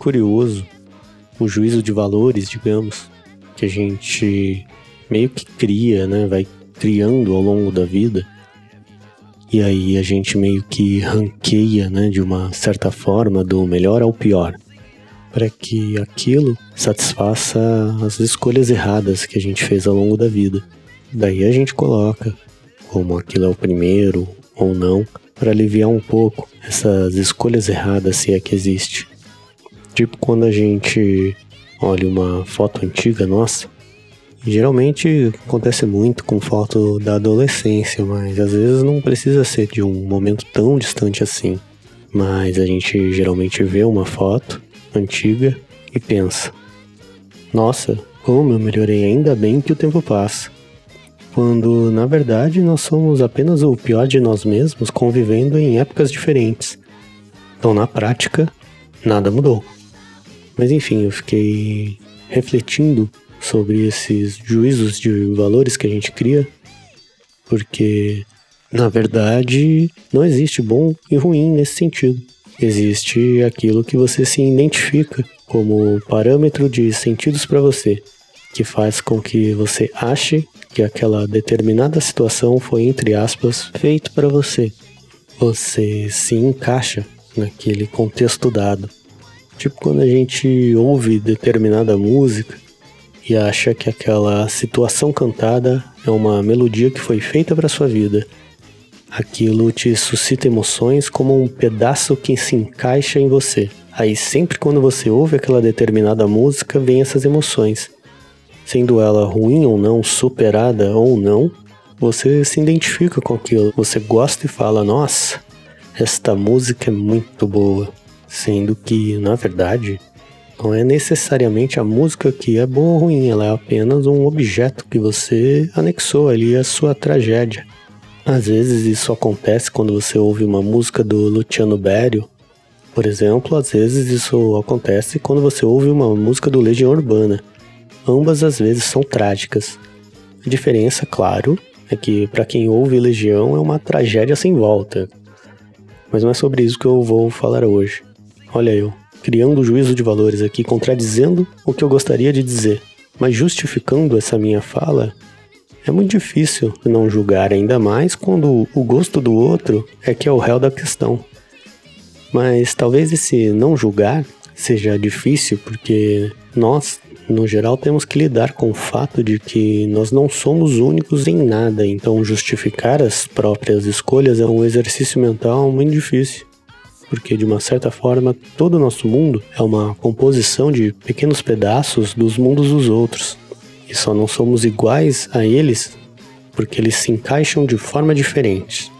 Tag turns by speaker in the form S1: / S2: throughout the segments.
S1: curioso o juízo de valores, digamos, que a gente meio que cria, né? Vai criando ao longo da vida. E aí a gente meio que ranqueia, né, de uma certa forma, do melhor ao pior, para que aquilo satisfaça as escolhas erradas que a gente fez ao longo da vida. Daí a gente coloca como aquilo é o primeiro ou não, para aliviar um pouco essas escolhas erradas se é que existe. Tipo quando a gente olha uma foto antiga nossa Geralmente acontece muito com foto da adolescência, mas às vezes não precisa ser de um momento tão distante assim. Mas a gente geralmente vê uma foto antiga e pensa: Nossa, como eu melhorei, ainda bem que o tempo passa. Quando na verdade nós somos apenas o pior de nós mesmos convivendo em épocas diferentes. Então na prática, nada mudou. Mas enfim, eu fiquei refletindo sobre esses juízos de valores que a gente cria, porque na verdade não existe bom e ruim nesse sentido. Existe aquilo que você se identifica como parâmetro de sentidos para você, que faz com que você ache que aquela determinada situação foi, entre aspas, feito para você. Você se encaixa naquele contexto dado. Tipo quando a gente ouve determinada música e acha que aquela situação cantada é uma melodia que foi feita para sua vida. Aquilo te suscita emoções como um pedaço que se encaixa em você. Aí sempre quando você ouve aquela determinada música, vem essas emoções. Sendo ela ruim ou não, superada ou não, você se identifica com aquilo. Você gosta e fala: "Nossa, esta música é muito boa". Sendo que, na verdade, não é necessariamente a música que é boa ou ruim, ela é apenas um objeto que você anexou ali à sua tragédia. Às vezes isso acontece quando você ouve uma música do Luciano Berio, por exemplo, às vezes isso acontece quando você ouve uma música do Legião Urbana. Ambas às vezes são trágicas. A diferença, claro, é que para quem ouve Legião é uma tragédia sem volta. Mas não é sobre isso que eu vou falar hoje. Olha eu criando juízo de valores aqui, contradizendo o que eu gostaria de dizer, mas justificando essa minha fala, é muito difícil não julgar, ainda mais quando o gosto do outro é que é o réu da questão. Mas talvez esse não julgar seja difícil porque nós, no geral, temos que lidar com o fato de que nós não somos únicos em nada, então justificar as próprias escolhas é um exercício mental muito difícil porque de uma certa forma todo o nosso mundo é uma composição de pequenos pedaços dos mundos dos outros. E só não somos iguais a eles porque eles se encaixam de forma diferente,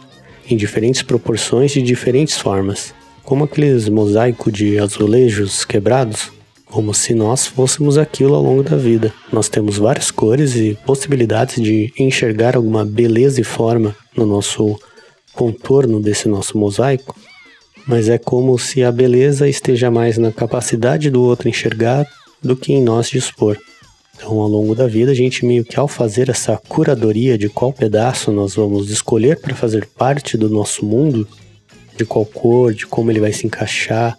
S1: em diferentes proporções de diferentes formas, como aqueles mosaicos de azulejos quebrados, como se nós fôssemos aquilo ao longo da vida. Nós temos várias cores e possibilidades de enxergar alguma beleza e forma no nosso contorno desse nosso mosaico, mas é como se a beleza esteja mais na capacidade do outro enxergar do que em nós dispor. Então, ao longo da vida, a gente meio que ao fazer essa curadoria de qual pedaço nós vamos escolher para fazer parte do nosso mundo, de qual cor, de como ele vai se encaixar,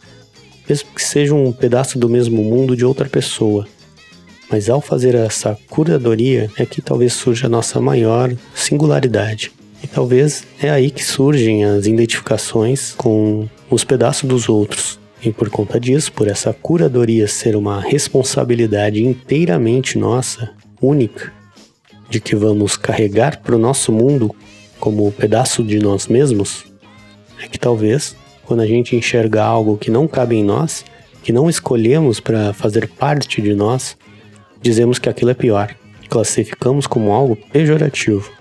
S1: mesmo que seja um pedaço do mesmo mundo de outra pessoa. Mas ao fazer essa curadoria é que talvez surja a nossa maior singularidade. E talvez é aí que surgem as identificações com os pedaços dos outros. E por conta disso, por essa curadoria ser uma responsabilidade inteiramente nossa, única, de que vamos carregar para o nosso mundo como pedaço de nós mesmos, é que talvez, quando a gente enxerga algo que não cabe em nós, que não escolhemos para fazer parte de nós, dizemos que aquilo é pior, classificamos como algo pejorativo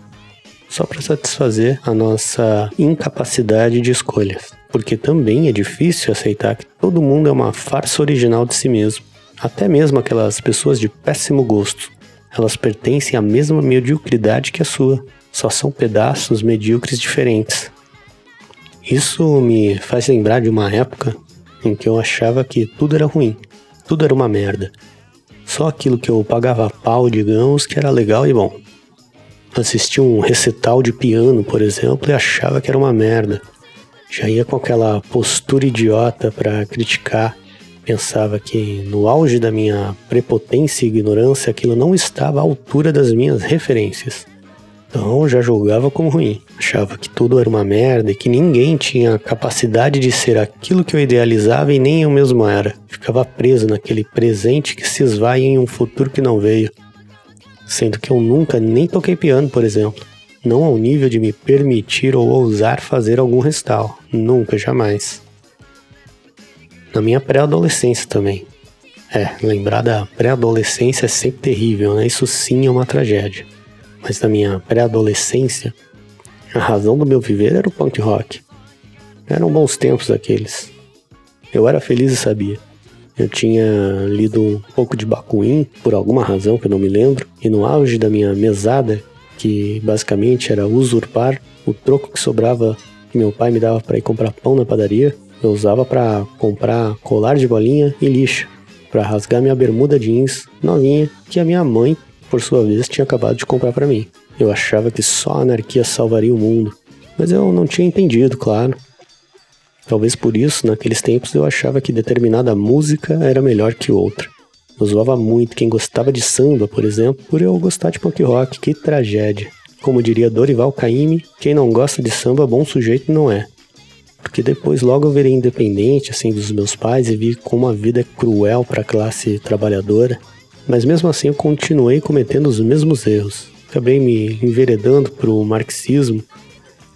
S1: só para satisfazer a nossa incapacidade de escolhas. Porque também é difícil aceitar que todo mundo é uma farsa original de si mesmo. Até mesmo aquelas pessoas de péssimo gosto. Elas pertencem à mesma mediocridade que a sua, só são pedaços medíocres diferentes. Isso me faz lembrar de uma época em que eu achava que tudo era ruim, tudo era uma merda. Só aquilo que eu pagava pau, digamos, que era legal e bom assistia um recital de piano, por exemplo, e achava que era uma merda. Já ia com aquela postura idiota para criticar, pensava que no auge da minha prepotência e ignorância aquilo não estava à altura das minhas referências. Então já julgava como ruim. Achava que tudo era uma merda e que ninguém tinha capacidade de ser aquilo que eu idealizava e nem eu mesmo era. Ficava preso naquele presente que se esvai em um futuro que não veio. Sendo que eu nunca nem toquei piano, por exemplo. Não ao nível de me permitir ou ousar fazer algum recital. Nunca, jamais. Na minha pré-adolescência também. É, lembrar da pré-adolescência é sempre terrível, né? Isso sim é uma tragédia mas na minha pré-adolescência, a razão do meu viver era o punk rock. Eram bons tempos aqueles. Eu era feliz e sabia. Eu tinha lido um pouco de Bakuin, por alguma razão que eu não me lembro, e no auge da minha mesada, que basicamente era usurpar o troco que sobrava que meu pai me dava para ir comprar pão na padaria, eu usava para comprar colar de bolinha e lixa, para rasgar minha bermuda jeans novinha que a minha mãe por sua vez, tinha acabado de comprar para mim. Eu achava que só a anarquia salvaria o mundo, mas eu não tinha entendido, claro. Talvez por isso, naqueles tempos, eu achava que determinada música era melhor que outra. Eu zoava muito quem gostava de samba, por exemplo, por eu gostar de punk rock. Que tragédia. Como diria Dorival Caymmi, quem não gosta de samba, bom sujeito não é. Porque depois logo eu virei independente, assim, dos meus pais e vi como a vida é cruel para a classe trabalhadora mas mesmo assim eu continuei cometendo os mesmos erros. Acabei me enveredando para o marxismo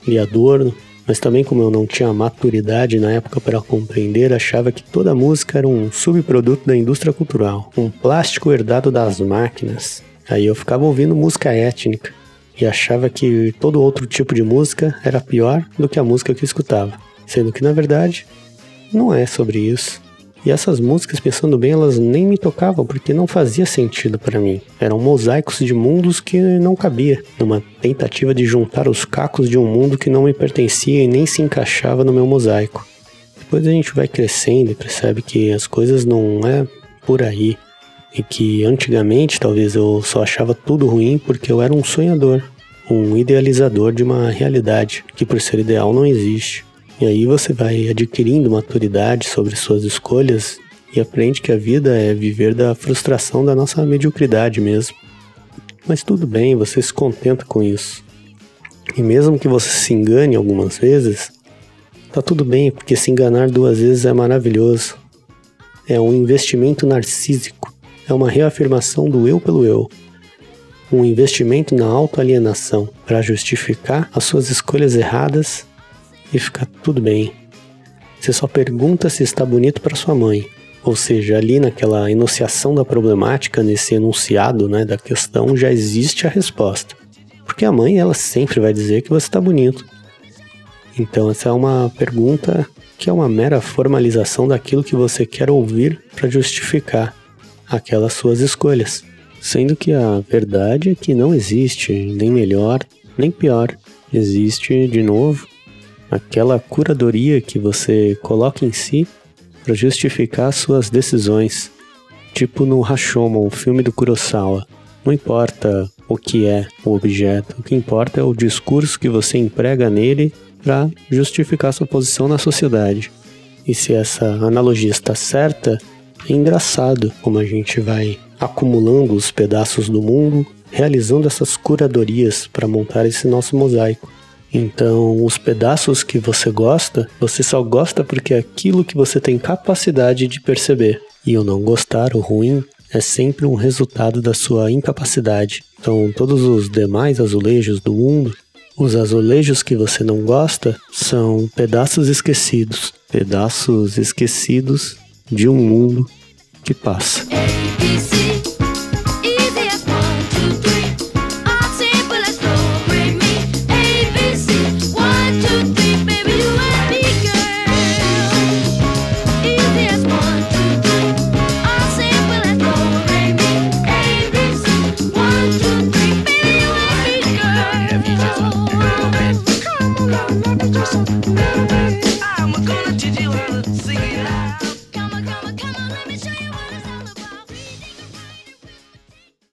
S1: e Adorno, mas também como eu não tinha maturidade na época para compreender, achava que toda música era um subproduto da indústria cultural, um plástico herdado das máquinas. Aí eu ficava ouvindo música étnica e achava que todo outro tipo de música era pior do que a música que eu escutava, sendo que na verdade não é sobre isso. E essas músicas, pensando bem, elas nem me tocavam porque não fazia sentido para mim. Eram mosaicos de mundos que não cabia, numa tentativa de juntar os cacos de um mundo que não me pertencia e nem se encaixava no meu mosaico. Depois a gente vai crescendo e percebe que as coisas não é por aí. E que antigamente talvez eu só achava tudo ruim porque eu era um sonhador, um idealizador de uma realidade que por ser ideal não existe. E aí você vai adquirindo maturidade sobre suas escolhas e aprende que a vida é viver da frustração da nossa mediocridade mesmo. Mas tudo bem, você se contenta com isso. E mesmo que você se engane algumas vezes, tá tudo bem, porque se enganar duas vezes é maravilhoso. É um investimento narcísico, é uma reafirmação do eu pelo eu. Um investimento na autoalienação para justificar as suas escolhas erradas e fica tudo bem. Você só pergunta se está bonito para sua mãe. Ou seja, ali naquela enunciação da problemática, nesse enunciado né, da questão, já existe a resposta. Porque a mãe, ela sempre vai dizer que você está bonito. Então, essa é uma pergunta que é uma mera formalização daquilo que você quer ouvir para justificar aquelas suas escolhas. Sendo que a verdade é que não existe nem melhor nem pior. Existe, de novo, aquela curadoria que você coloca em si para justificar suas decisões. Tipo no Rashomon, o filme do Kurosawa. Não importa o que é o objeto, o que importa é o discurso que você emprega nele para justificar sua posição na sociedade. E se essa analogia está certa, é engraçado como a gente vai acumulando os pedaços do mundo, realizando essas curadorias para montar esse nosso mosaico. Então, os pedaços que você gosta, você só gosta porque é aquilo que você tem capacidade de perceber. E o não gostar, o ruim, é sempre um resultado da sua incapacidade. Então, todos os demais azulejos do mundo, os azulejos que você não gosta, são pedaços esquecidos pedaços esquecidos de um mundo que passa.